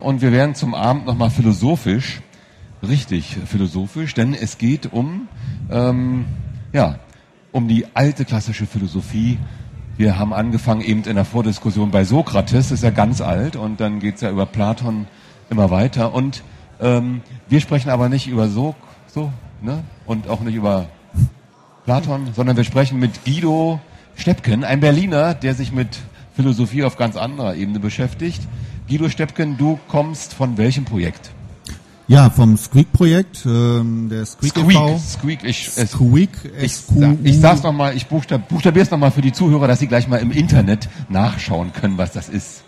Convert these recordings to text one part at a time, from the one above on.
Und wir werden zum Abend nochmal philosophisch, richtig philosophisch, denn es geht um, ähm, ja, um die alte klassische Philosophie. Wir haben angefangen eben in der Vordiskussion bei Sokrates, das ist ja ganz alt, und dann geht's ja über Platon immer weiter. Und ähm, wir sprechen aber nicht über so, so, ne? Und auch nicht über Platon, sondern wir sprechen mit Guido Steppken, ein Berliner, der sich mit Philosophie auf ganz anderer Ebene beschäftigt. Guido Steppken, du kommst von welchem Projekt? Ja, vom Squeak-Projekt, ähm, der Squeak, Squeak, e.V. Squeak, ich, es, Squeak, ich, ich sag's nochmal, ich buchstab, buchstabier's nochmal für die Zuhörer, dass sie gleich mal im Internet nachschauen können, was das ist.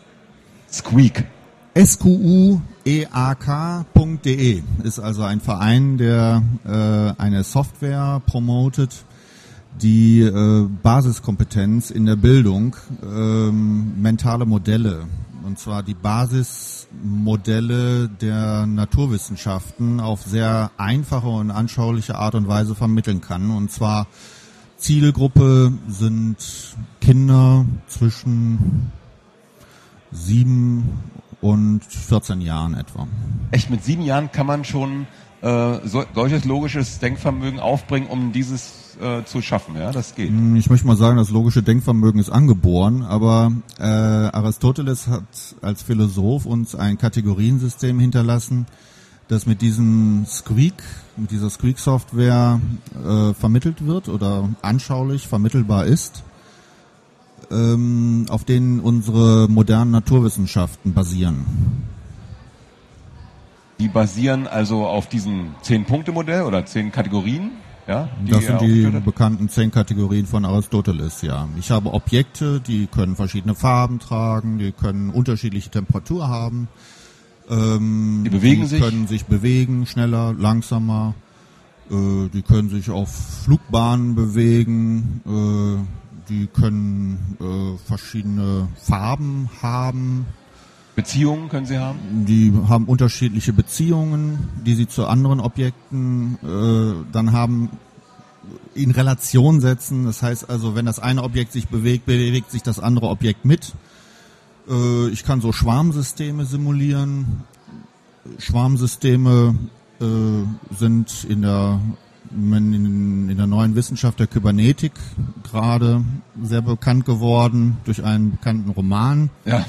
Squeak. squeak.de ist also ein Verein, der äh, eine Software promotet, die äh, Basiskompetenz in der Bildung, ähm, mentale Modelle, und zwar die Basismodelle der Naturwissenschaften auf sehr einfache und anschauliche Art und Weise vermitteln kann. Und zwar Zielgruppe sind Kinder zwischen sieben und 14 Jahren etwa. Echt, mit sieben Jahren kann man schon äh, so, solches logisches Denkvermögen aufbringen, um dieses äh, zu schaffen, ja? Das geht. Hm, Ich möchte mal sagen, das logische Denkvermögen ist angeboren, aber äh, Aristoteles hat als Philosoph uns ein Kategoriensystem hinterlassen, das mit diesem Squeak, mit dieser Squeak-Software äh, vermittelt wird oder anschaulich vermittelbar ist, ähm, auf denen unsere modernen Naturwissenschaften basieren. Die basieren also auf diesem Zehn-Punkte-Modell oder zehn Kategorien, ja? Das sind die bekannten zehn Kategorien von Aristoteles, ja. Ich habe Objekte, die können verschiedene Farben tragen, die können unterschiedliche Temperatur haben. Ähm, Die bewegen die sich? können sich bewegen, schneller, langsamer. Äh, die können sich auf Flugbahnen bewegen. Äh, die können äh, verschiedene Farben haben. Beziehungen können sie haben. Die haben unterschiedliche Beziehungen, die sie zu anderen Objekten äh, dann haben in Relation setzen. Das heißt also, wenn das eine Objekt sich bewegt, bewegt sich das andere Objekt mit. Äh, ich kann so Schwarmsysteme simulieren. Schwarmsysteme äh, sind in der in, in der neuen Wissenschaft der Kybernetik gerade sehr bekannt geworden durch einen bekannten Roman. Ja,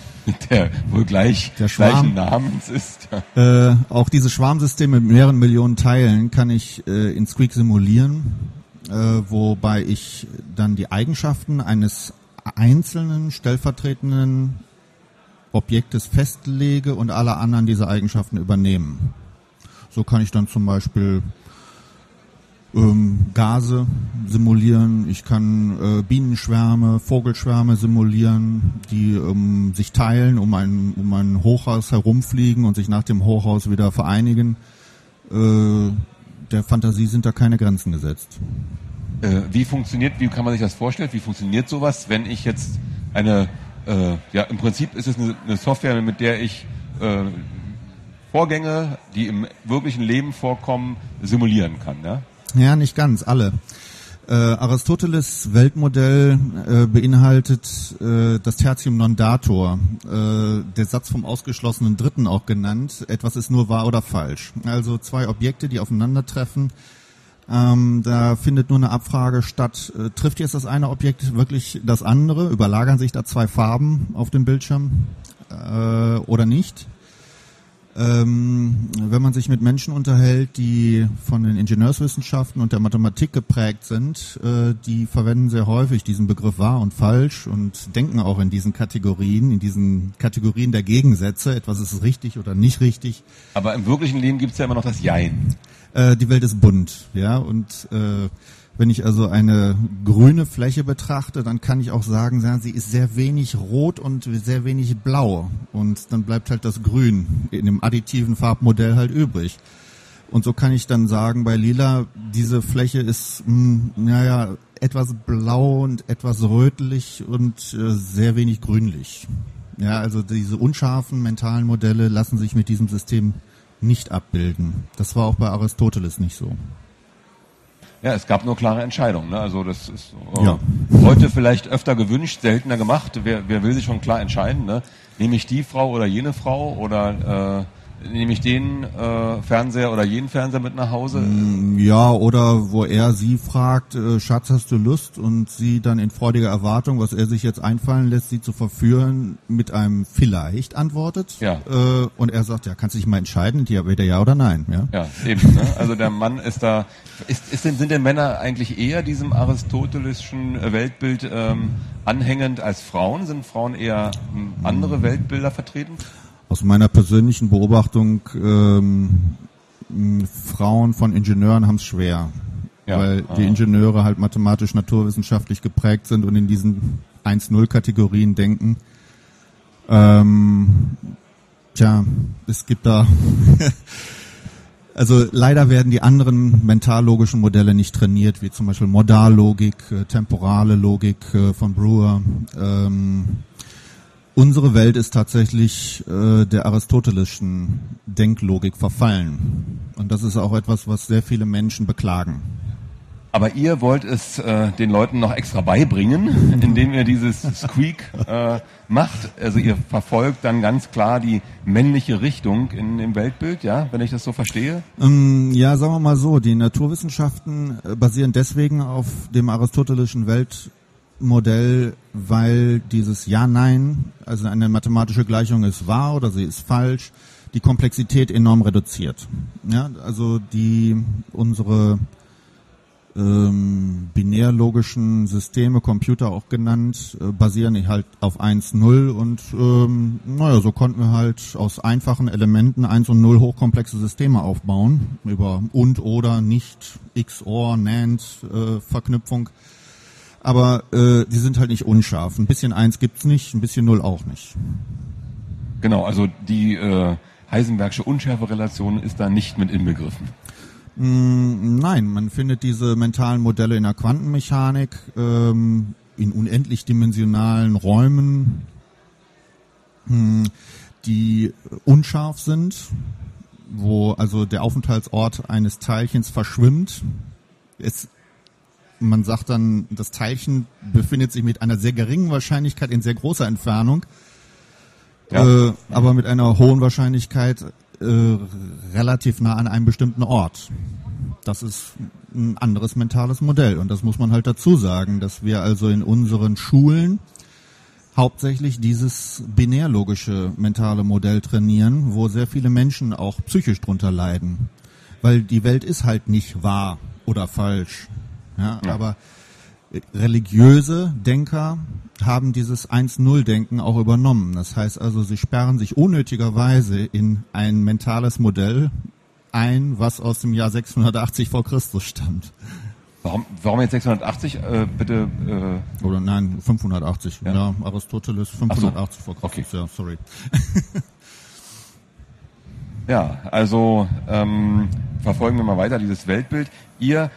der wohl gleich Der Schwarm. gleichen Namens ist. Ja. Äh, auch diese Schwarmsysteme mit mehreren Millionen Teilen kann ich äh, in Squeak simulieren, äh, wobei ich dann die Eigenschaften eines einzelnen stellvertretenden Objektes festlege und alle anderen diese Eigenschaften übernehmen. So kann ich dann zum Beispiel ähm, Gase simulieren, ich kann äh, Bienenschwärme, Vogelschwärme simulieren, die ähm, sich teilen, um ein, um ein Hochhaus herumfliegen und sich nach dem Hochhaus wieder vereinigen. Äh, der Fantasie sind da keine Grenzen gesetzt. Äh, wie funktioniert, wie kann man sich das vorstellen? Wie funktioniert sowas, wenn ich jetzt eine, äh, ja, im Prinzip ist es eine, eine Software, mit der ich äh, Vorgänge, die im wirklichen Leben vorkommen, simulieren kann, ja? Ja, nicht ganz, alle. Äh, Aristoteles Weltmodell äh, beinhaltet äh, das Tertium non datur, äh, der Satz vom ausgeschlossenen Dritten auch genannt, etwas ist nur wahr oder falsch. Also zwei Objekte, die aufeinandertreffen, ähm, da findet nur eine Abfrage statt, äh, trifft jetzt das eine Objekt wirklich das andere, überlagern sich da zwei Farben auf dem Bildschirm äh, oder nicht? Ähm, wenn man sich mit Menschen unterhält, die von den Ingenieurswissenschaften und der Mathematik geprägt sind, äh, die verwenden sehr häufig diesen Begriff wahr und falsch und denken auch in diesen Kategorien, in diesen Kategorien der Gegensätze. Etwas ist richtig oder nicht richtig. Aber im wirklichen Leben gibt es ja immer noch das Jein. Äh, die Welt ist bunt, ja, und äh, wenn ich also eine grüne Fläche betrachte, dann kann ich auch sagen, sie ist sehr wenig rot und sehr wenig blau. Und dann bleibt halt das Grün in dem additiven Farbmodell halt übrig. Und so kann ich dann sagen, bei Lila, diese Fläche ist, mh, naja, etwas blau und etwas rötlich und äh, sehr wenig grünlich. Ja, also diese unscharfen mentalen Modelle lassen sich mit diesem System nicht abbilden. Das war auch bei Aristoteles nicht so. Ja, es gab nur klare Entscheidungen. Ne? Also das ist äh, Ja. heute vielleicht öfter gewünscht, seltener gemacht. Wer, wer will sich schon klar entscheiden? Ne? nehme ich die Frau oder jene Frau oder äh, nehme ich den äh, Fernseher oder jeden Fernseher mit nach Hause? Mm, ja, oder wo er sie fragt, äh, Schatz, hast du Lust? Und sie dann in freudiger Erwartung, was er sich jetzt einfallen lässt, sie zu verführen, mit einem vielleicht antwortet. Ja. Äh, und er sagt, ja, kannst du dich mal entscheiden, entweder ja oder nein. Ja, ja eben. Ne? Also der Mann ist da, ist, ist denn, sind denn Männer eigentlich eher diesem aristotelischen Weltbild ähm, anhängend als Frauen? Sind Frauen eher ähm, andere Weltbilder vertreten? Aus meiner persönlichen Beobachtung, ähm, Frauen von Ingenieuren haben es schwer. Ja, weil aha. die Ingenieure halt mathematisch naturwissenschaftlich geprägt sind und in diesen 1-0-Kategorien denken. Ähm, tja, es gibt da Also leider werden die anderen mentallogischen Modelle nicht trainiert, wie zum Beispiel Modallogik, äh, temporale Logik äh, von Brewer. Ähm, Unsere Welt ist tatsächlich äh, der aristotelischen Denklogik verfallen. Und das ist auch etwas, was sehr viele Menschen beklagen. Aber ihr wollt es äh, den Leuten noch extra beibringen, indem ihr dieses Squeak äh, macht. Also ihr verfolgt dann ganz klar die männliche Richtung in dem Weltbild, ja, wenn ich das so verstehe? Ähm, ja, sagen wir mal so, die Naturwissenschaften äh, basieren deswegen auf dem aristotelischen Weltbild Modell, weil dieses Ja-Nein, also eine mathematische Gleichung ist wahr oder sie ist falsch, die Komplexität enorm reduziert. Ja, also die unsere ähm, binärlogischen Systeme, Computer auch genannt, äh, basieren halt auf 1, 0 und ähm, naja, so konnten wir halt aus einfachen Elementen 1 und 0 hochkomplexe Systeme aufbauen, über und oder nicht, XOR, NAND äh, Verknüpfung aber äh, die sind halt nicht unscharf. Ein bisschen eins gibt's nicht, ein bisschen null auch nicht. Genau, also die äh, Heisenbergsche Unschärferelation ist da nicht mit inbegriffen. Mm, nein, man findet diese mentalen Modelle in der Quantenmechanik, ähm, in unendlich dimensionalen Räumen, hm, die unscharf sind, wo also der Aufenthaltsort eines Teilchens verschwimmt. Es man sagt dann, das Teilchen befindet sich mit einer sehr geringen Wahrscheinlichkeit in sehr großer Entfernung, ja. äh, aber mit einer hohen Wahrscheinlichkeit äh, relativ nah an einem bestimmten Ort. Das ist ein anderes mentales Modell und das muss man halt dazu sagen, dass wir also in unseren Schulen hauptsächlich dieses binärlogische mentale Modell trainieren, wo sehr viele Menschen auch psychisch drunter leiden. Weil die Welt ist halt nicht wahr oder falsch. Ja, ja. Aber religiöse Denker haben dieses 1-0-Denken auch übernommen. Das heißt also, sie sperren sich unnötigerweise in ein mentales Modell ein, was aus dem Jahr 680 vor Christus stammt. Warum, warum jetzt 680? Äh, bitte. Äh Oder nein, 580. Ja, ja Aristoteles 580 so. vor Christus. Okay. Ja, sorry. ja, also ähm, verfolgen wir mal weiter dieses Weltbild. Ihr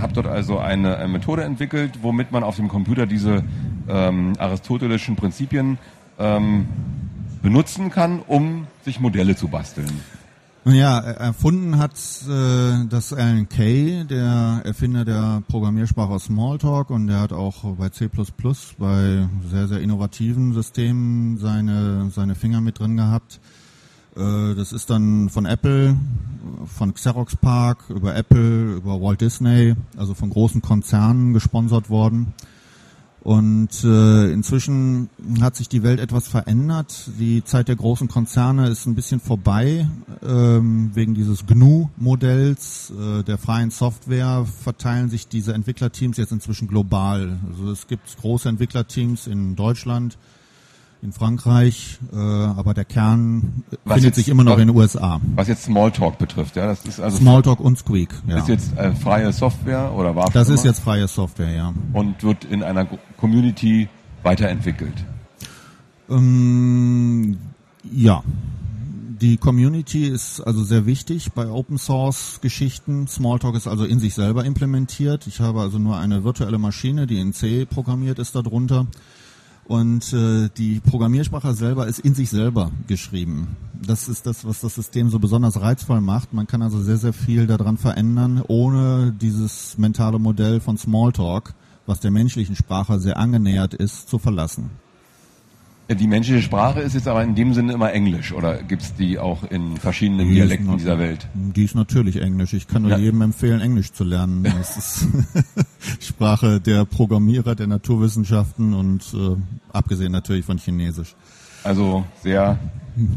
habt dort also eine, eine, Methode entwickelt, womit man auf dem Computer diese ähm, aristotelischen Prinzipien ähm, benutzen kann, um sich Modelle zu basteln. Ja, erfunden hat äh, das Alan Kay, der Erfinder der Programmiersprache Smalltalk und der hat auch bei C++ bei sehr, sehr innovativen Systemen seine, seine Finger mit drin gehabt. Äh, das ist dann von Apple, von Xerox Park, über Apple, über Walt Disney, also von großen Konzernen gesponsert worden. Und äh, inzwischen hat sich die Welt etwas verändert. Die Zeit der großen Konzerne ist ein bisschen vorbei. Ähm, wegen dieses GNU-Modells äh, der freien Software verteilen sich diese Entwicklerteams jetzt inzwischen global. Also es gibt große Entwicklerteams in Deutschland, in Frankreich, äh, aber der Kern was findet jetzt, sich immer noch in den USA. Was jetzt Smalltalk betrifft, ja, das ist also Smalltalk und Squeak. Ja. Ist jetzt äh, freie Software oder war Das ist jetzt freie Software, ja. Und wird in einer Community weiterentwickelt. Ähm, ja. Die Community ist also sehr wichtig bei Open Source Geschichten. Smalltalk ist also in sich selber implementiert. Ich habe also nur eine virtuelle Maschine, die in C programmiert ist darunter. Und äh, die Programmiersprache selber ist in sich selber geschrieben. Das ist das, was das System so besonders reizvoll macht. Man kann also sehr, sehr viel daran verändern, ohne dieses mentale Modell von Smalltalk, was der menschlichen Sprache sehr angenähert ist, zu verlassen. Die menschliche Sprache ist jetzt aber in dem Sinne immer Englisch oder gibt's die auch in verschiedenen Die Dialekten dieser Welt? Die ist natürlich Englisch. Ich kann nur Ja. jedem empfehlen, Englisch zu lernen. Das ist Sprache der Programmierer, der Naturwissenschaften und äh, abgesehen natürlich von Chinesisch. Also sehr,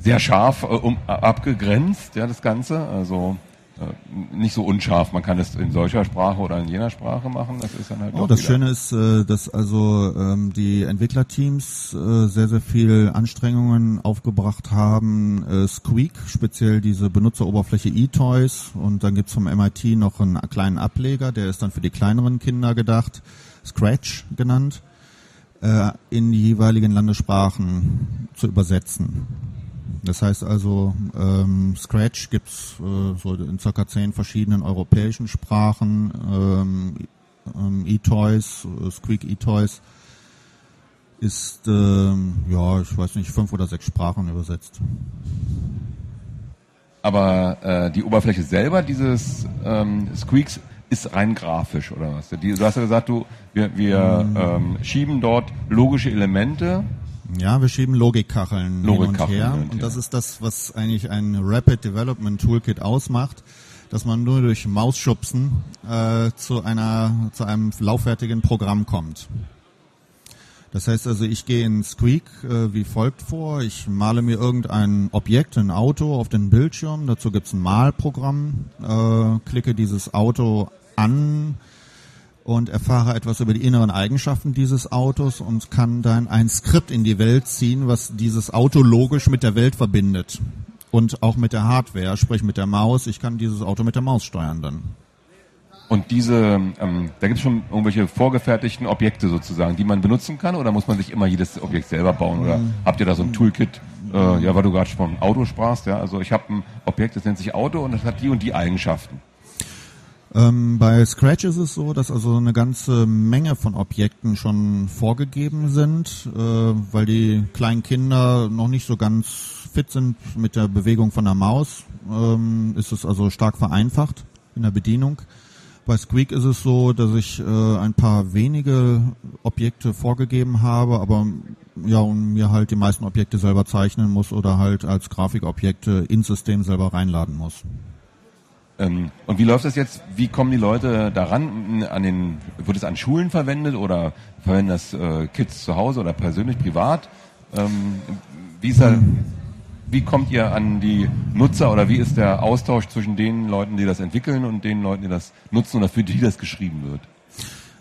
sehr scharf äh, um, äh, abgegrenzt, ja, das Ganze. Also äh, nicht so unscharf. Man kann es in solcher Sprache oder in jener Sprache machen. Das ist dann halt Oh, das wieder- Schöne ist, äh, dass also ähm, die Entwicklerteams äh, sehr, sehr viel Anstrengungen aufgebracht haben. Äh, Squeak, speziell diese Benutzeroberfläche eToys und dann gibt's vom MIT noch einen kleinen Ableger, der ist dann für die kleineren Kinder gedacht, Scratch genannt, äh, in die jeweiligen Landessprachen zu übersetzen. Das heißt also, ähm, Scratch gibt's äh, so in circa zehn verschiedenen europäischen Sprachen, ähm, ähm, eToys, äh, Squeak eToys ist, ähm, ja, ich weiß nicht, fünf oder sechs Sprachen übersetzt. Aber äh, die Oberfläche selber dieses ähm, Squeaks ist rein grafisch oder was? Du hast ja gesagt, du wir, wir ähm, schieben dort logische Elemente. Ja, wir schieben Logikkacheln hin und Logikkacheln her. hin und Und das her. ist das, was eigentlich ein Rapid Development Toolkit ausmacht, dass man nur durch Mausschubsen äh, zu einer zu einem laufwertigen Programm kommt. Das heißt also, ich gehe in Squeak äh, wie folgt vor. Ich male mir irgendein Objekt, ein Auto auf den Bildschirm. Dazu gibt's ein Malprogramm. Äh, klicke dieses Auto an und erfahre etwas über die inneren Eigenschaften dieses Autos und kann dann ein Skript in die Welt ziehen, was dieses Auto logisch mit der Welt verbindet. Und auch mit der Hardware, sprich mit der Maus. Ich kann dieses Auto mit der Maus steuern dann. Und diese, ähm, da gibt es schon irgendwelche vorgefertigten Objekte sozusagen, die man benutzen kann, oder muss man sich immer jedes Objekt selber bauen? Oder habt ihr da so ein Toolkit? Äh, ja, weil du gerade von Auto sprachst, ja. Also ich habe ein Objekt, das nennt sich Auto und das hat die und die Eigenschaften. Ähm, bei Scratch ist es so, dass also eine ganze Menge von Objekten schon vorgegeben sind, äh, weil die kleinen Kinder noch nicht so ganz fit sind mit der Bewegung von der Maus. Ähm, ist es also stark vereinfacht in der Bedienung. Bei Squeak ist es so, dass ich äh, ein paar wenige Objekte vorgegeben habe, aber ja, und mir halt die meisten Objekte selber zeichnen muss oder halt als Grafikobjekte ins System selber reinladen muss. Ähm, und wie läuft das jetzt? Wie kommen die Leute daran? An den, wird es an Schulen verwendet oder verwenden das äh, Kids zu Hause oder persönlich privat? Ähm, wie ist da, wie kommt ihr an die Nutzer oder wie ist der Austausch zwischen den Leuten, die das entwickeln und den Leuten, die das nutzen oder für die das geschrieben wird?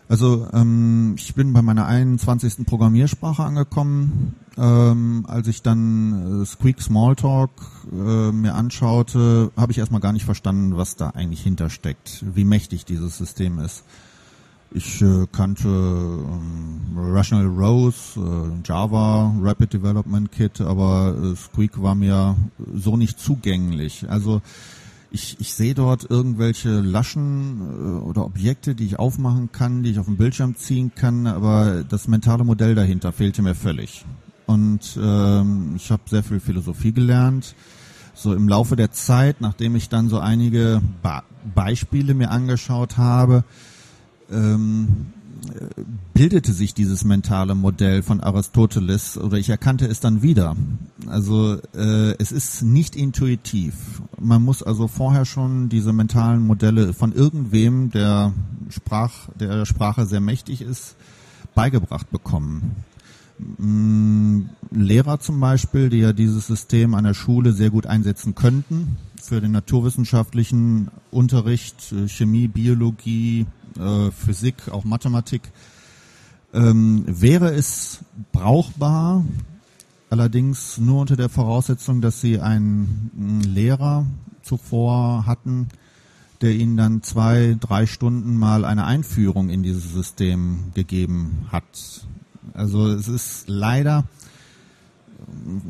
Also ähm, ich bin bei meiner 21. Programmiersprache angekommen. Ähm, als ich dann äh, Squeak Smalltalk äh, mir anschaute, habe ich erstmal gar nicht verstanden, was da eigentlich hintersteckt, wie mächtig dieses System ist. Ich äh, kannte ähm, Rational Rose, äh, Java, Rapid Development Kit, aber äh, Squeak war mir so nicht zugänglich. Also ich, ich sehe dort irgendwelche Laschen äh, oder Objekte, die ich aufmachen kann, die ich auf den Bildschirm ziehen kann, aber das mentale Modell dahinter fehlte mir völlig. Und ähm, ich habe sehr viel Philosophie gelernt. So im Laufe der Zeit, nachdem ich dann so einige ba Beispiele mir angeschaut habe, ähm, äh, bildete sich dieses mentale Modell von Aristoteles oder ich erkannte es dann wieder. Also äh, es ist nicht intuitiv. Man muss also vorher schon diese mentalen Modelle von irgendwem, der Sprach, der Sprache sehr mächtig ist, beigebracht bekommen. Mm, Lehrer zum Beispiel, die ja dieses System an der Schule sehr gut einsetzen könnten für den naturwissenschaftlichen Unterricht, äh, Chemie, Biologie, äh, Physik, auch Mathematik, ähm, wäre es brauchbar, allerdings nur unter der Voraussetzung, dass sie einen Lehrer zuvor hatten, der ihnen dann zwei, drei Stunden mal eine Einführung in dieses System gegeben hat. Also es ist leider,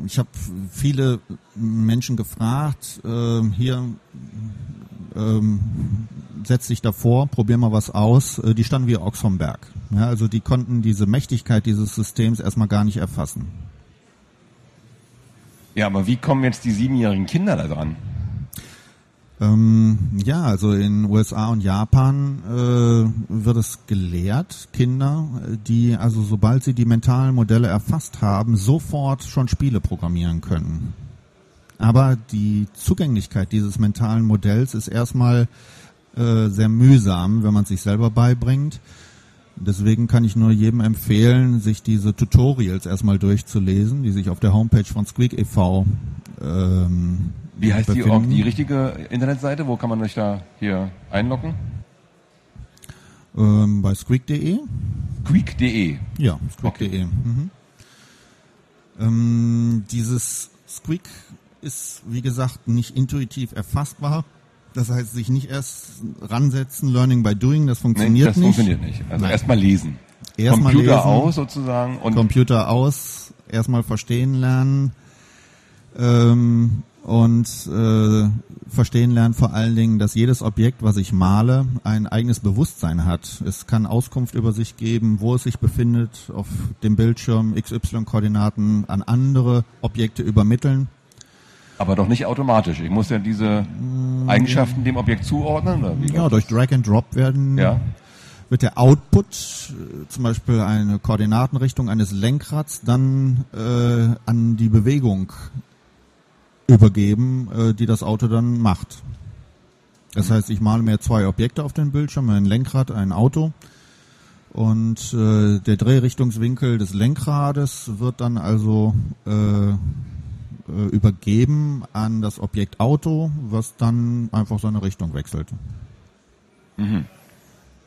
ich habe viele Menschen gefragt, äh, hier ähm, setz dich davor, probier mal was aus. Äh, die standen wie Ochs vom Berg. Ja, also die konnten diese Mächtigkeit dieses Systems erstmal gar nicht erfassen. Ja, aber wie kommen jetzt die siebenjährigen Kinder da dran? Ähm, ja, also in USA und Japan äh, wird es gelehrt, Kinder, die also sobald sie die mentalen Modelle erfasst haben, sofort schon Spiele programmieren können. Aber die Zugänglichkeit dieses mentalen Modells ist erstmal äh, sehr mühsam, wenn man es sich selber beibringt. Deswegen kann ich nur jedem empfehlen, sich diese Tutorials erstmal durchzulesen, die sich auf der Homepage von Squeak e.V. Ähm, Wie heißt die, befinden. auch die richtige Internetseite? Wo kann man sich da hier einloggen? Ähm, bei squeak.de? Squeak.de. Ja, squeak.de. Mhm. Ähm, dieses Squeak ist, wie gesagt, nicht intuitiv erfassbar. Das heißt, sich nicht erst ransetzen, Learning by Doing, das Nee, funktioniert das nicht. funktioniert nicht. Also erstmal lesen. Erstmal Computer lesen. aus sozusagen und Computer aus, erstmal verstehen lernen ähm, und äh, verstehen lernen vor allen Dingen, dass jedes Objekt, was ich male, ein eigenes Bewusstsein hat. Es kann Auskunft über sich geben, wo es sich befindet, auf dem Bildschirm XY-Koordinaten an andere Objekte übermitteln. Aber doch nicht automatisch. Ich muss ja diese Eigenschaften dem Objekt zuordnen. Oder wie Ja, durch Drag and Drop werden Ja. wird der Output, äh, zum Beispiel eine Koordinatenrichtung eines Lenkrads, dann äh, an die Bewegung übergeben, äh, die das Auto dann macht. Das heißt, ich male mir zwei Objekte auf den Bildschirm, ein Lenkrad, ein Auto. Und äh, der Drehrichtungswinkel des Lenkrades wird dann also äh, äh, übergeben an das Objekt Auto, was dann einfach seine Richtung wechselt.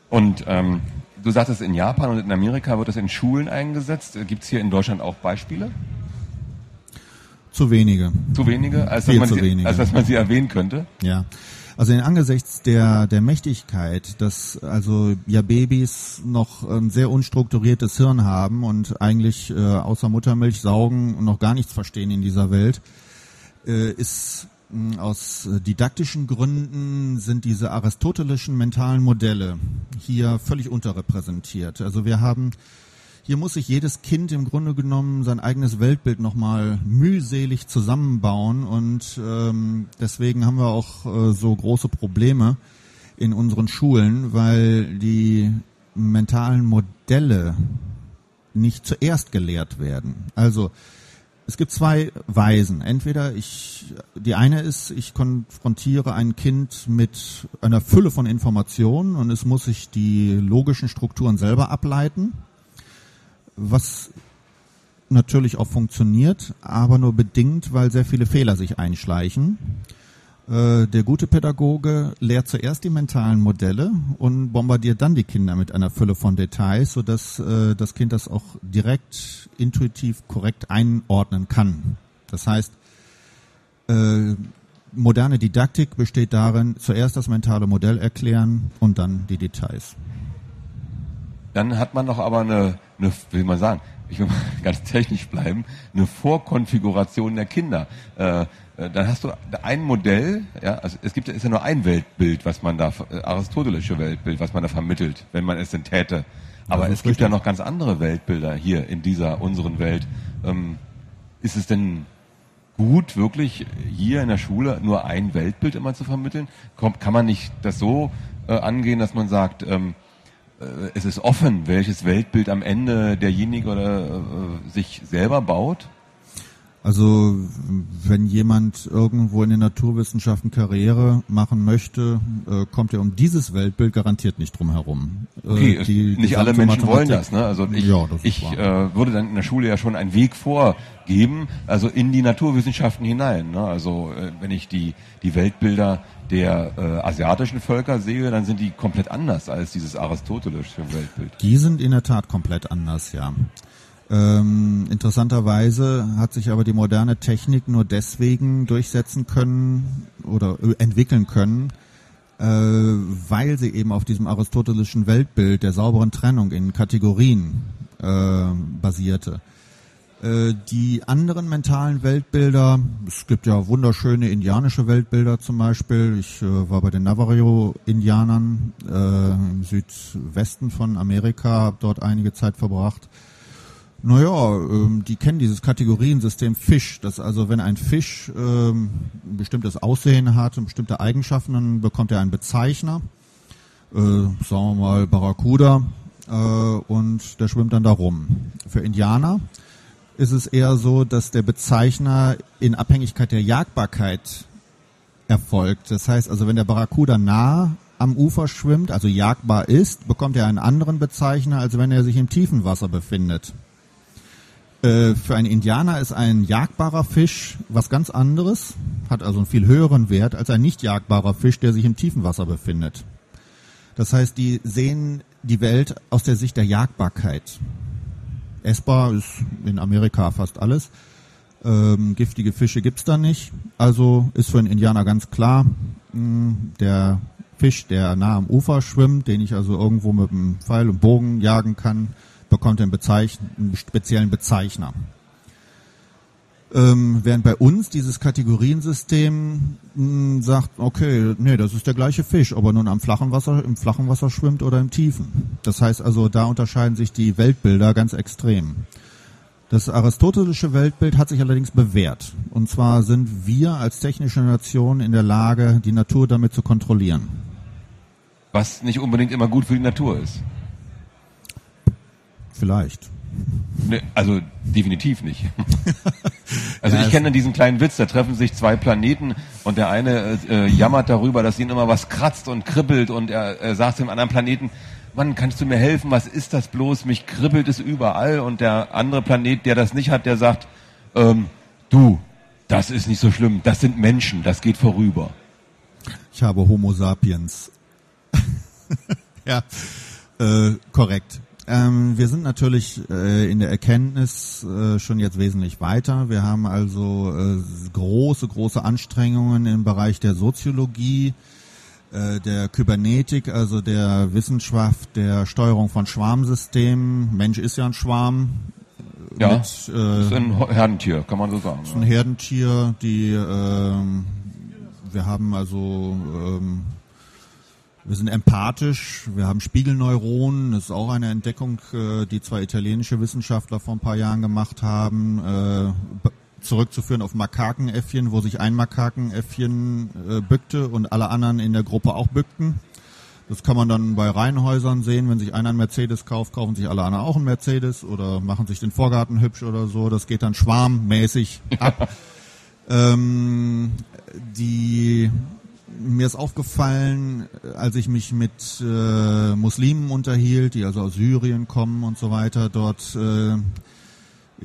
Und ähm, du sagtest, in Japan und in Amerika wird das in Schulen eingesetzt. Gibt es hier in Deutschland auch Beispiele? Zu wenige. Zu wenige, als dass, Viel man zu sie, wenige. als dass man sie erwähnen könnte? Ja. Also in angesichts der, der Mächtigkeit, dass also ja Babys noch ein sehr unstrukturiertes Hirn haben und eigentlich äh, außer Muttermilch saugen und noch gar nichts verstehen in dieser Welt, äh, ist mh, aus didaktischen Gründen sind diese aristotelischen mentalen Modelle hier völlig unterrepräsentiert. Also wir haben hier muss sich jedes Kind im Grunde genommen sein eigenes Weltbild nochmal mühselig zusammenbauen und ähm, deswegen haben wir auch äh, so große Probleme in unseren Schulen, weil die mentalen Modelle nicht zuerst gelehrt werden. Also es gibt zwei Weisen. Entweder ich, die eine ist, ich konfrontiere ein Kind mit einer Fülle von Informationen und es muss sich die logischen Strukturen selber ableiten was natürlich auch funktioniert, aber nur bedingt, weil sehr viele Fehler sich einschleichen. Äh, Der gute Pädagoge lehrt zuerst die mentalen Modelle und bombardiert dann die Kinder mit einer Fülle von Details, sodass äh, das Kind das auch direkt intuitiv korrekt einordnen kann. Das heißt, äh, moderne Didaktik besteht darin, zuerst das mentale Modell erklären und dann die Details. Dann hat man doch aber eine, eine will man sagen, ich will mal ganz technisch bleiben, eine Vorkonfiguration der Kinder. Äh, äh, dann hast du ein Modell, ja, also es gibt ja- ist ja nur ein Weltbild, was man da, äh, aristotelische Weltbild, was man da vermittelt, wenn man es denn täte. Aber das es gibt ja richtig. noch ganz andere Weltbilder hier in dieser unseren Welt. Ähm, ist es denn gut, wirklich hier in der Schule nur ein Weltbild immer zu vermitteln? Kommt, kann man nicht das so äh, angehen, dass man sagt, ähm, äh, es ist offen, welches Weltbild am Ende derjenige oder äh, sich selber baut? Also wenn jemand irgendwo in den Naturwissenschaften Karriere machen möchte, äh, kommt er um dieses Weltbild garantiert nicht drum herum. Äh, Okay, die nicht alle Menschen wollen Mathematik- das. Ne? Also ich, ja, das ich äh, würde dann in der Schule ja schon einen Weg vorgeben, also in die Naturwissenschaften hinein. Ne? Also äh, wenn ich die, die Weltbilder der äh, asiatischen Völker sehe, dann sind die komplett anders als dieses aristotelische Weltbild. Die sind in der Tat komplett anders, ja. Ähm, interessanterweise hat sich aber die moderne Technik nur deswegen durchsetzen können oder äh, entwickeln können, äh, weil sie eben auf diesem aristotelischen Weltbild der sauberen Trennung in Kategorien äh, basierte. Äh, Die anderen mentalen Weltbilder, es gibt ja wunderschöne indianische Weltbilder zum Beispiel. Ich äh, war bei den Navajo-Indianern im Südwesten von Amerika, habe dort einige Zeit verbracht. Naja, ähm, die kennen dieses Kategoriensystem Fisch. Das also, wenn ein Fisch ähm, ein bestimmtes Aussehen hat und bestimmte Eigenschaften, dann bekommt er einen Bezeichner. Äh, sagen wir mal Barracuda. Äh, und der schwimmt dann da rum. Für Indianer ist es eher so, dass der Bezeichner in Abhängigkeit der Jagbarkeit erfolgt. Das heißt also, wenn der Barracuda nah am Ufer schwimmt, also jagbar ist, bekommt er einen anderen Bezeichner, als wenn er sich im tiefen Wasser befindet. Äh, für einen Indianer ist ein jagbarer Fisch was ganz anderes, hat also einen viel höheren Wert als ein nicht jagbarer Fisch, der sich im tiefen Wasser befindet. Das heißt, die sehen die Welt aus der Sicht der Jagbarkeit. Essbar ist in Amerika fast alles. Ähm, giftige Fische gibt's da nicht. Also ist für einen Indianer ganz klar, hm, der Fisch, der nah am Ufer schwimmt, den ich also irgendwo mit einem Pfeil und Bogen jagen kann, bekommt einen, einen speziellen Bezeichner. Ähm, während bei uns dieses Kategoriensystem mh, hm, sagt, okay, nee, das ist der gleiche Fisch, ob er nun am flachen Wasser, im flachen Wasser schwimmt oder im tiefen. Das heißt also, da unterscheiden sich die Weltbilder ganz extrem. Das aristotelische Weltbild hat sich allerdings bewährt. Und zwar sind wir als technische Nation in der Lage, die Natur damit zu kontrollieren. Was nicht unbedingt immer gut für die Natur ist. Vielleicht. Nee, also definitiv nicht. also ja, ich kenne diesen kleinen Witz, da treffen sich zwei Planeten und der eine äh, jammert darüber, dass ihn immer was kratzt und kribbelt und er, er sagt dem anderen Planeten, Mann, kannst du mir helfen, was ist das bloß, mich kribbelt es überall und der andere Planet, der das nicht hat, der sagt, ähm, du, das ist nicht so schlimm, das sind Menschen, das geht vorüber. Ich habe Homo sapiens. ja, äh, korrekt. Ähm, wir sind natürlich äh, in der Erkenntnis äh, schon jetzt wesentlich weiter. Wir haben also äh, große, große Anstrengungen im Bereich der Soziologie, äh, der Kybernetik, also der Wissenschaft der Steuerung von Schwarmsystemen. Mensch ist ja ein Schwarm. Ja, mit, äh, ist ein Herdentier, kann man so sagen. Ist ein Herdentier, die äh, wir haben also ähm, wir sind empathisch, wir haben Spiegelneuronen, das ist auch eine Entdeckung, äh, die zwei italienische Wissenschaftler vor ein paar Jahren gemacht haben, äh, zurückzuführen auf Makakenäffchen, wo sich ein Makakenäffchen äh, bückte und alle anderen in der Gruppe auch bückten. Das kann man dann bei Reihenhäusern sehen, wenn sich einer einen Mercedes kauft, kaufen sich alle anderen auch einen Mercedes oder machen sich den Vorgarten hübsch oder so. Das geht dann schwarmmäßig ab. ähm, die mir ist aufgefallen, als ich mich mit äh, Muslimen unterhielt, die also aus Syrien kommen und so weiter, dort äh,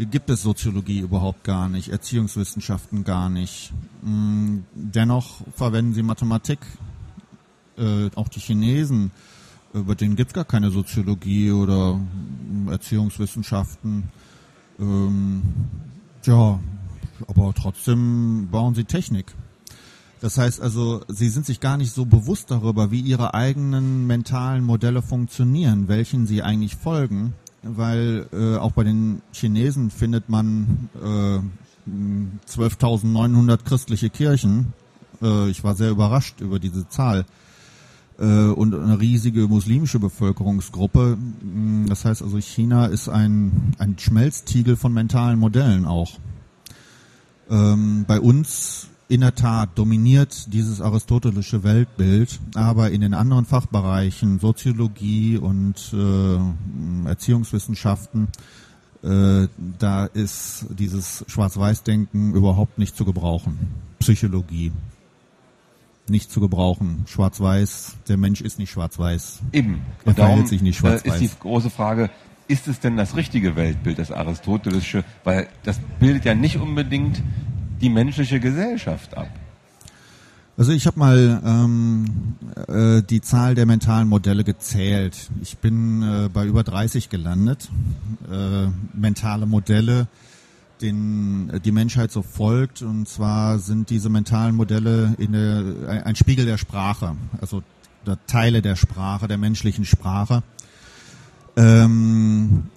gibt es Soziologie überhaupt gar nicht, Erziehungswissenschaften gar nicht. Mm, dennoch verwenden sie Mathematik. Äh, auch die Chinesen, über denen gibt es gar keine Soziologie oder Erziehungswissenschaften. Ähm, ja, aber trotzdem bauen sie Technik. Das heißt also, sie sind sich gar nicht so bewusst darüber, wie ihre eigenen mentalen Modelle funktionieren, welchen sie eigentlich folgen, weil äh, auch bei den Chinesen findet man äh, 12.900 christliche Kirchen. Äh, ich war sehr überrascht über diese Zahl äh, und eine riesige muslimische Bevölkerungsgruppe. Das heißt also, China ist ein, ein Schmelztiegel von mentalen Modellen auch. Ähm, bei uns in der Tat dominiert dieses aristotelische Weltbild, aber in den anderen Fachbereichen Soziologie und äh, Erziehungswissenschaften, äh, da ist dieses Schwarz-Weiß-Denken überhaupt nicht zu gebrauchen. Psychologie nicht zu gebrauchen. Schwarz-Weiß, der Mensch ist nicht schwarz-weiß. Eben. Er und darum sich nicht schwarz-weiß. Äh, ist die große Frage, ist es denn das richtige Weltbild, das aristotelische? Weil das bildet ja nicht unbedingt die menschliche Gesellschaft ab? Also ich habe mal ähm, äh, die Zahl der mentalen Modelle gezählt. Ich bin äh, bei über 30 gelandet. Äh, mentale Modelle, denen die Menschheit so folgt. Und zwar sind diese mentalen Modelle in der, ein Spiegel der Sprache, also der Teile der Sprache, der menschlichen Sprache. Ähm,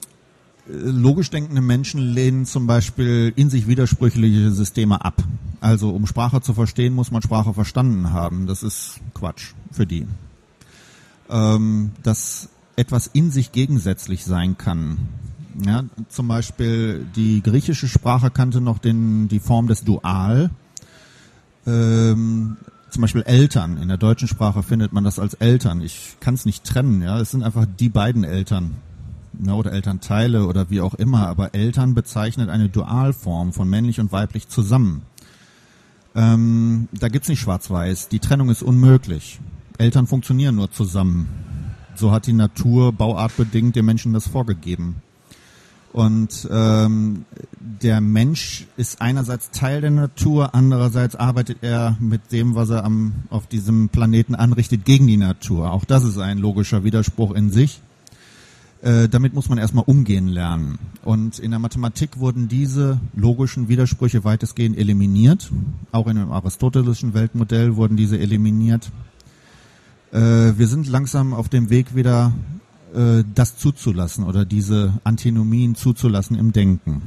logisch denkende Menschen lehnen zum Beispiel in sich widersprüchliche Systeme ab. Also um Sprache zu verstehen, muss man Sprache verstanden haben. Das ist Quatsch für die. Ähm, dass etwas in sich gegensätzlich sein kann, Ja, zum Beispiel die griechische Sprache kannte noch den, die Form des Dual. Ähm, zum Beispiel Eltern. In der deutschen Sprache findet man das als Eltern. Ich kann es nicht trennen. Ja, es sind einfach die beiden Eltern ja, oder Elternteile oder wie auch immer. Aber Eltern bezeichnet eine Dualform von männlich und weiblich zusammen. Ähm, da gibt's nicht Schwarz-Weiß. Die Trennung ist unmöglich. Eltern funktionieren nur zusammen. So hat die Natur bauartbedingt den Menschen das vorgegeben. Und ähm, der Mensch ist einerseits Teil der Natur, andererseits arbeitet er mit dem, was er am, auf diesem Planeten anrichtet, gegen die Natur. Auch das ist ein logischer Widerspruch in sich. Äh, damit muss man erstmal umgehen lernen. Und in der Mathematik wurden diese logischen Widersprüche weitestgehend eliminiert. Auch in dem aristotelischen Weltmodell wurden diese eliminiert. Äh, wir sind langsam auf dem Weg wieder äh, das zuzulassen oder diese Antinomien zuzulassen im Denken.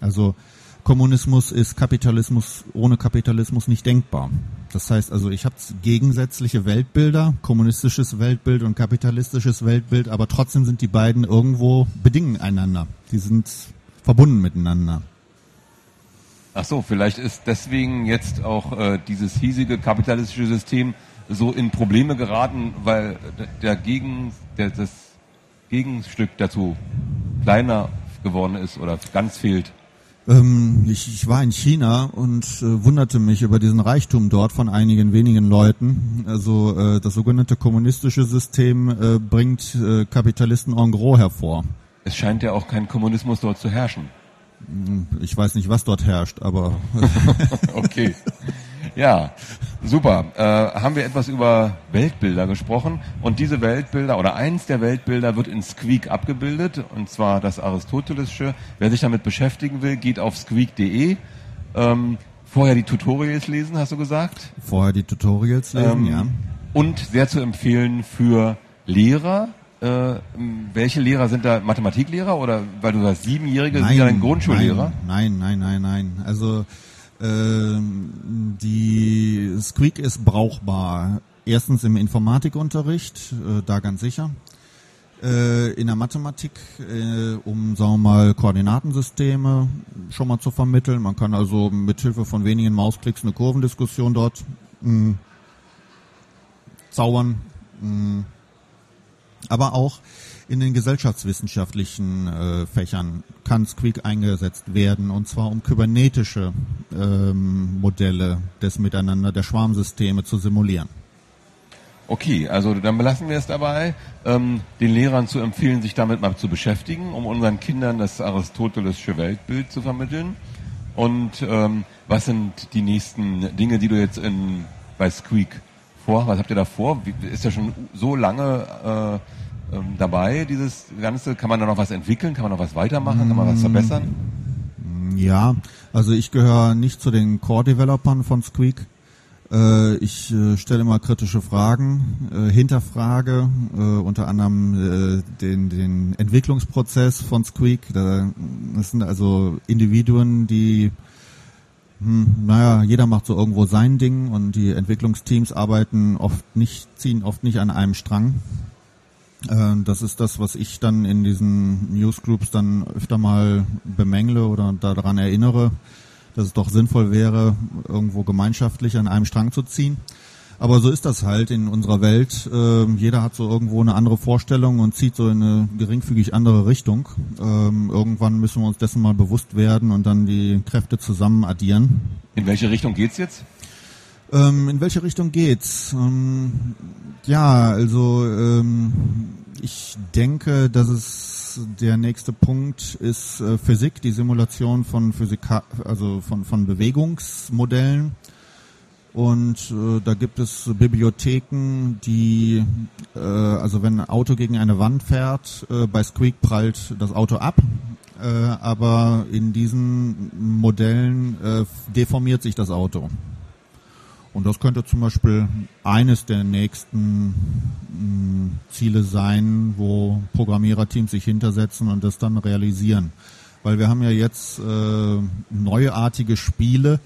Also Kommunismus ist Kapitalismus ohne Kapitalismus nicht denkbar. Das heißt also, ich habe gegensätzliche Weltbilder, kommunistisches Weltbild und kapitalistisches Weltbild, aber trotzdem sind die beiden irgendwo bedingen einander. Die sind verbunden miteinander. Ach so, vielleicht ist deswegen jetzt auch äh, dieses hiesige kapitalistische System so in Probleme geraten, weil der Gegen, der, das Gegenstück dazu kleiner geworden ist oder ganz fehlt. Ähm, ich, ich, war in China und äh, wunderte mich über diesen Reichtum dort von einigen wenigen Leuten. Also äh, das sogenannte kommunistische System äh, bringt äh, Kapitalisten en gros hervor. Es scheint ja auch kein Kommunismus dort zu herrschen. Ich weiß nicht, was dort herrscht, aber. okay. Ja, super. Äh, haben wir etwas über Weltbilder gesprochen und diese Weltbilder oder eins der Weltbilder wird in Squeak abgebildet und zwar das aristotelische. Wer sich damit beschäftigen will, geht auf squeak.de. Ähm, vorher die Tutorials lesen, hast du gesagt? Vorher die Tutorials lesen, ähm, ja. Und sehr zu empfehlen für Lehrer. Äh, welche Lehrer sind da Mathematiklehrer oder weil du sagst Siebenjährige nein, sind ja ein Grundschullehrer? Nein, nein, nein, nein. Also ähm, die Squeak ist brauchbar. Erstens im Informatikunterricht, äh, da ganz sicher. Äh, in der Mathematik, äh, um, sagen wir mal, Koordinatensysteme schon mal zu vermitteln. Man kann also mit Hilfe von wenigen Mausklicks eine Kurvendiskussion dort mh, zaubern. Mh. Aber auch in den gesellschaftswissenschaftlichen äh, Fächern kann Squeak eingesetzt werden, und zwar um kybernetische ähm, Modelle des Miteinander der Schwarmsysteme zu simulieren. Okay, also dann belassen wir es dabei, ähm, den Lehrern zu empfehlen, sich damit mal zu beschäftigen, um unseren Kindern das aristotelische Weltbild zu vermitteln. Und ähm, was sind die nächsten Dinge, die du jetzt in, bei Squeak vor? Was habt ihr da vor? Ist ja schon so lange äh, ähm, dabei, dieses Ganze? Kann man da noch was entwickeln? Kann man noch was weitermachen? Kann man was verbessern? Ja, also ich gehöre nicht zu den Core-Developern von Squeak. Äh, ich äh, stelle immer kritische Fragen, äh, hinterfrage äh, unter anderem äh, den, den Entwicklungsprozess von Squeak. Da, das sind also Individuen, die hm, naja, jeder macht so irgendwo sein Ding und die Entwicklungsteams arbeiten oft nicht, ziehen oft nicht an einem Strang. Äh, das ist das, was ich dann in diesen Newsgroups dann öfter mal bemängle oder daran erinnere, dass es doch sinnvoll wäre, irgendwo gemeinschaftlich an einem Strang zu ziehen. Aber so ist das halt in unserer Welt. Ähm, jeder hat so irgendwo eine andere Vorstellung und zieht so in eine geringfügig andere Richtung. Ähm, irgendwann müssen wir uns dessen mal bewusst werden und dann die Kräfte zusammen addieren. In welche Richtung geht's jetzt? Ähm, in welche Richtung geht's? Ähm, ja, also ähm, ich denke, dass es der nächste Punkt ist äh, Physik, die Simulation von Physika also von, von Bewegungsmodellen. Und äh, da gibt es Bibliotheken, die, äh, also wenn ein Auto gegen eine Wand fährt, äh, bei Squeak prallt das Auto ab, äh, aber in diesen Modellen äh, deformiert sich das Auto. Und das könnte zum Beispiel eines der nächsten mm, Ziele sein, wo Programmiererteams sich hintersetzen und das dann realisieren. Weil wir haben ja jetzt äh, neuartige Spiele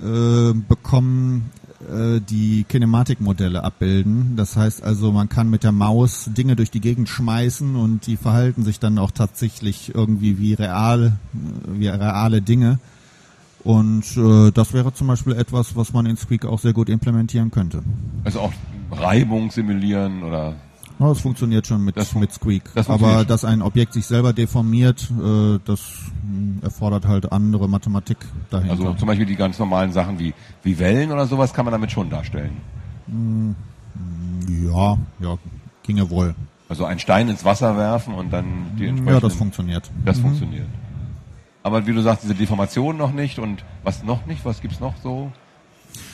äh, bekommen, äh, die Kinematikmodelle abbilden. Das heißt also, man kann mit der Maus Dinge durch die Gegend schmeißen und die verhalten sich dann auch tatsächlich irgendwie wie real, wie reale Dinge. Und äh, das wäre zum Beispiel etwas, was man in Squeak auch sehr gut implementieren könnte. Also auch Reibung simulieren oder ja, das funktioniert schon mit, Das mit Squeak. das Aber dass ein Objekt sich selber deformiert, äh, das mh, erfordert halt andere Mathematik dahinter. also zum Beispiel die ganz normalen Sachen wie, wie Wellen oder sowas kann man damit schon darstellen. ja, ja, ginge wohl. Also einen Stein ins Wasser werfen und dann die entsprechenden... Ja, das funktioniert. Das funktioniert. Aber wie du sagst, diese Deformation noch nicht und was noch nicht, was gibt's noch so?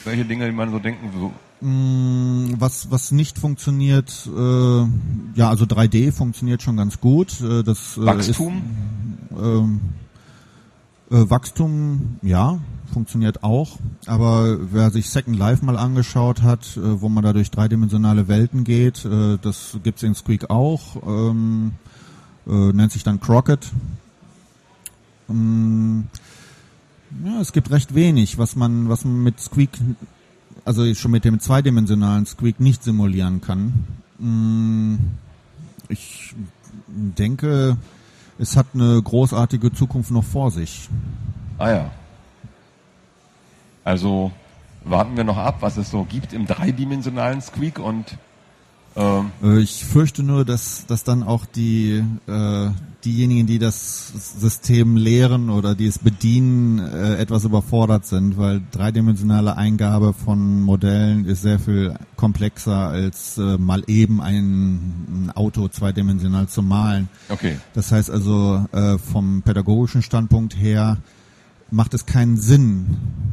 Welche Dinge, die man so denken, so, Mm, Was, was nicht funktioniert, äh, ja, also 3D funktioniert schon ganz gut. Äh, das äh, Wachstum? Ist, ähm, äh, Wachstum, ja, funktioniert auch. Aber wer sich Second Life mal angeschaut hat, äh, wo man da durch dreidimensionale Welten geht, äh, das gibt's in Squeak auch. Ähm, äh, nennt sich dann Crockett. Mm, ja, es gibt recht wenig, was man, was man mit Squeak also schon mit dem zweidimensionalen Squeak nicht simulieren kann. Mm, Ich denke, es hat eine großartige Zukunft noch vor sich. ah ja. Also warten wir noch ab, was es so gibt im dreidimensionalen Squeak und ähm, Äh, Ich fürchte nur, dass, dass dann auch die, äh, diejenigen, die das System lehren oder die es bedienen, äh, etwas überfordert sind, weil dreidimensionale Eingabe von Modellen ist sehr viel komplexer als äh, mal eben ein, ein Auto zweidimensional zu malen. okay. Das heißt also, äh, vom pädagogischen Standpunkt her macht es keinen Sinn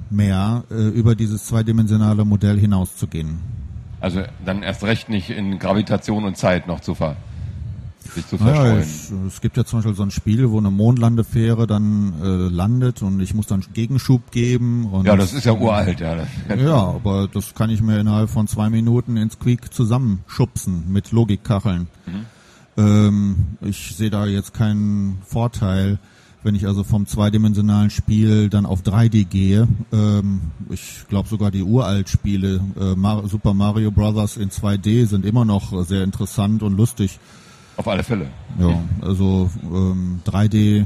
mehr, äh, über dieses zweidimensionale Modell hinauszugehen. Also dann erst recht nicht in Gravitation und Zeit noch zu ver sich zu Naja, es, es gibt ja zum Beispiel so ein Spiel, wo eine Mondlandefähre dann äh, landet und ich muss dann Gegenschub geben. Und ja, das ist ja uralt, ja. Ja, aber das kann ich mir innerhalb von zwei Minuten ins Squeak zusammenschubsen mit Logikkacheln. Ähm, ich sehe da jetzt keinen Vorteil, wenn ich also vom zweidimensionalen Spiel dann auf 3D gehe. Ähm, ich glaube sogar die Uralt-Spiele, äh, Mar Super Mario Brothers in 2D sind immer noch sehr interessant und lustig. Auf alle Fälle. Ja, also ähm, 3D,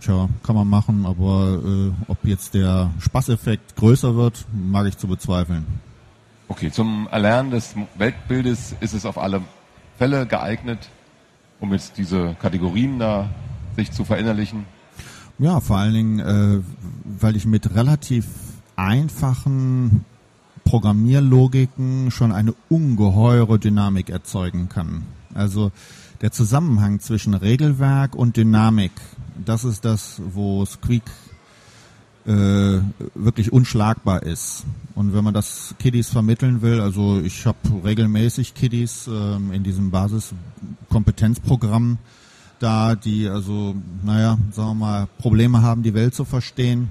tja, kann man machen, aber äh, ob jetzt der Spaßeffekt größer wird, mag ich zu bezweifeln. Okay, zum Erlernen des Weltbildes ist es auf alle Fälle geeignet, um jetzt diese Kategorien da sich zu verinnerlichen. Ja, vor allen Dingen, äh, weil ich mit relativ einfachen Programmierlogiken schon eine ungeheure Dynamik erzeugen kann. Also der Zusammenhang zwischen Regelwerk und Dynamik, das ist das, wo Squeak äh, wirklich unschlagbar ist. Und wenn man das Kiddies vermitteln will, also ich habe regelmäßig Kiddies ähm, in diesem Basiskompetenzprogramm da, die also, naja, sagen wir mal, Probleme haben, die Welt zu verstehen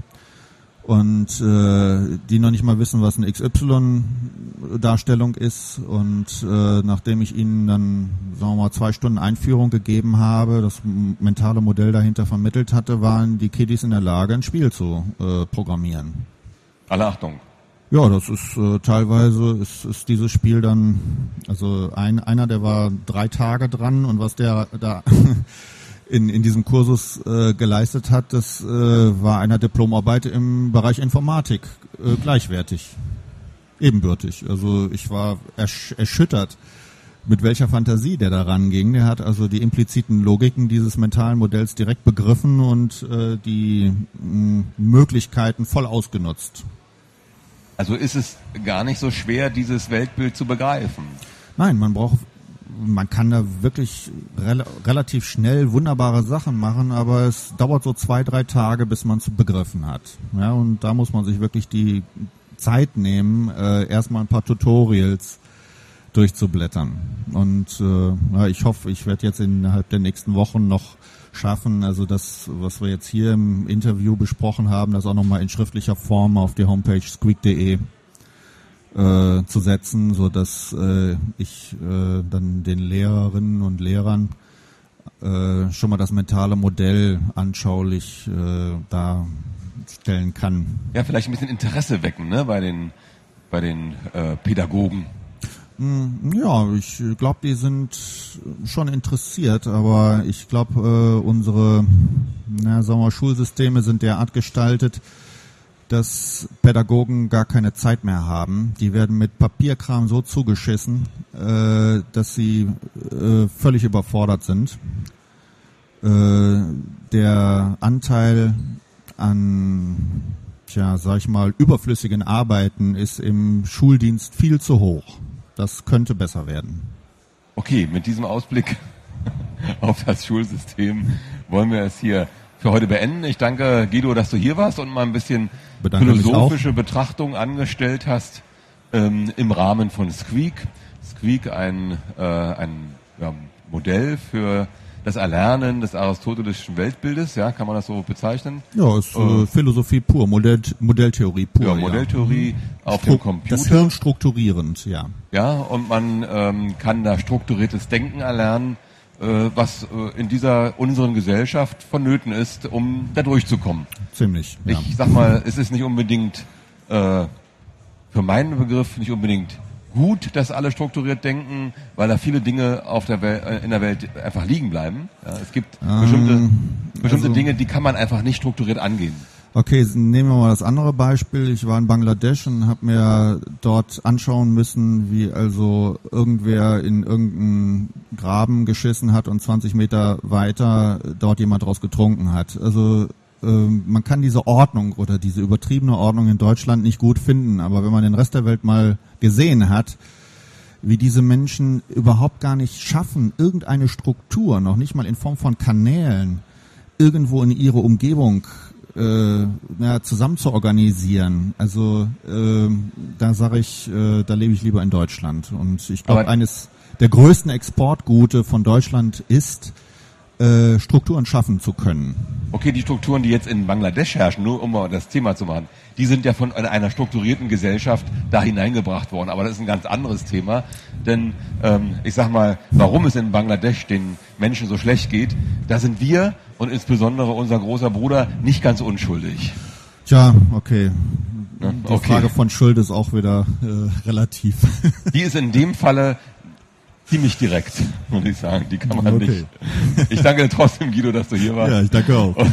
und äh, die noch nicht mal wissen, was eine XY-Darstellung ist. Und äh, nachdem ich ihnen dann, sagen wir mal, zwei Stunden Einführung gegeben habe, das mentale Modell dahinter vermittelt hatte, waren die Kiddies in der Lage, ein Spiel zu äh, programmieren. Alle Achtung. Ja, das ist äh, teilweise ist, ist dieses Spiel dann, also ein, einer, der war drei Tage dran und was der da in, in diesem Kursus äh, geleistet hat, das äh, war einer Diplomarbeit im Bereich Informatik äh, gleichwertig, ebenbürtig. Also ich war ersch erschüttert, mit welcher Fantasie der da ranging. Der hat also die impliziten Logiken dieses mentalen Modells direkt begriffen und äh, die Möglichkeiten voll ausgenutzt. Also ist es gar nicht so schwer, dieses Weltbild zu begreifen. Nein, man braucht, man kann da wirklich rel relativ schnell wunderbare Sachen machen, aber es dauert so zwei, drei Tage, bis man es begriffen hat. Ja, und da muss man sich wirklich die Zeit nehmen, äh, erstmal ein paar Tutorials durchzublättern. Und äh, ja, ich hoffe, ich werde jetzt innerhalb der nächsten Wochen noch schaffen, also das, was wir jetzt hier im Interview besprochen haben, das auch nochmal in schriftlicher Form auf die Homepage squeak.de äh, zu setzen, so dass äh, ich äh, dann den Lehrerinnen und Lehrern äh, schon mal das mentale Modell anschaulich äh, darstellen kann. Ja, vielleicht ein bisschen Interesse wecken, ne, bei den bei den äh, Pädagogen? Hm, Ja, ich glaube, die sind schon interessiert, aber ich glaube, äh, unsere na, sagen wir, Schulsysteme sind derart gestaltet, dass Pädagogen gar keine Zeit mehr haben. Die werden mit Papierkram so zugeschissen, äh, dass sie äh, völlig überfordert sind. Äh, der Anteil an, tja, sag ich mal, überflüssigen Arbeiten ist im Schuldienst viel zu hoch. Das könnte besser werden. Okay, mit diesem Ausblick auf das Schulsystem wollen wir es hier für heute beenden. Ich danke Guido, dass du hier warst und mal ein bisschen Bedanke philosophische Betrachtung angestellt hast ähm, im Rahmen von Squeak. Squeak ein, äh, ein ja, Modell für das Erlernen des aristotelischen Weltbildes, ja, kann man das so bezeichnen? Ja, ist äh, Philosophie pur, Modell, Modelltheorie pur. Ja, Modelltheorie auf dem Stru- Computer. Das Hirn strukturierend, ja. Ja, und man ähm, kann da strukturiertes Denken erlernen, äh, was äh, in dieser unseren Gesellschaft vonnöten ist, um da durchzukommen. Ziemlich. Ja. Ich sag mal, es ist nicht unbedingt äh, für meinen Begriff nicht unbedingt gut, dass alle strukturiert denken, weil da viele Dinge auf der Welt, äh, in der Welt einfach liegen bleiben. Ja, es gibt bestimmte, bestimmte also- Dinge, die kann man einfach nicht strukturiert angehen. Okay, nehmen wir mal das andere Beispiel. Ich war in Bangladesch und habe mir dort anschauen müssen, wie also irgendwer in irgendeinen Graben geschissen hat und 20 Meter weiter dort jemand draus getrunken hat. Also ähm, man kann diese Ordnung oder diese übertriebene Ordnung in Deutschland nicht gut finden, aber wenn man den Rest der Welt mal gesehen hat, wie diese Menschen überhaupt gar nicht schaffen, irgendeine Struktur, noch nicht mal in Form von Kanälen, irgendwo in ihre Umgebung äh, na, zusammen zu organisieren. Also ähm, da sage ich, äh, da lebe ich lieber in Deutschland. Und ich glaube, eines der größten Exportgute von Deutschland ist, äh, Strukturen schaffen zu können. Okay, die Strukturen, die jetzt in Bangladesch herrschen, nur um mal das Thema zu machen, die sind ja von einer strukturierten Gesellschaft da hineingebracht worden. Aber das ist ein ganz anderes Thema. Denn ähm, ich sag mal, warum es in Bangladesch den Menschen so schlecht geht, da sind wir und insbesondere unser großer Bruder nicht ganz unschuldig. Tja, okay. Die okay. Frage von Schuld ist auch wieder äh, relativ. Die ist in dem Falle ziemlich direkt, muss ich sagen. Die kann man Okay. nicht. Ich danke trotzdem, Guido, dass du hier warst. ja, ich danke auch. Und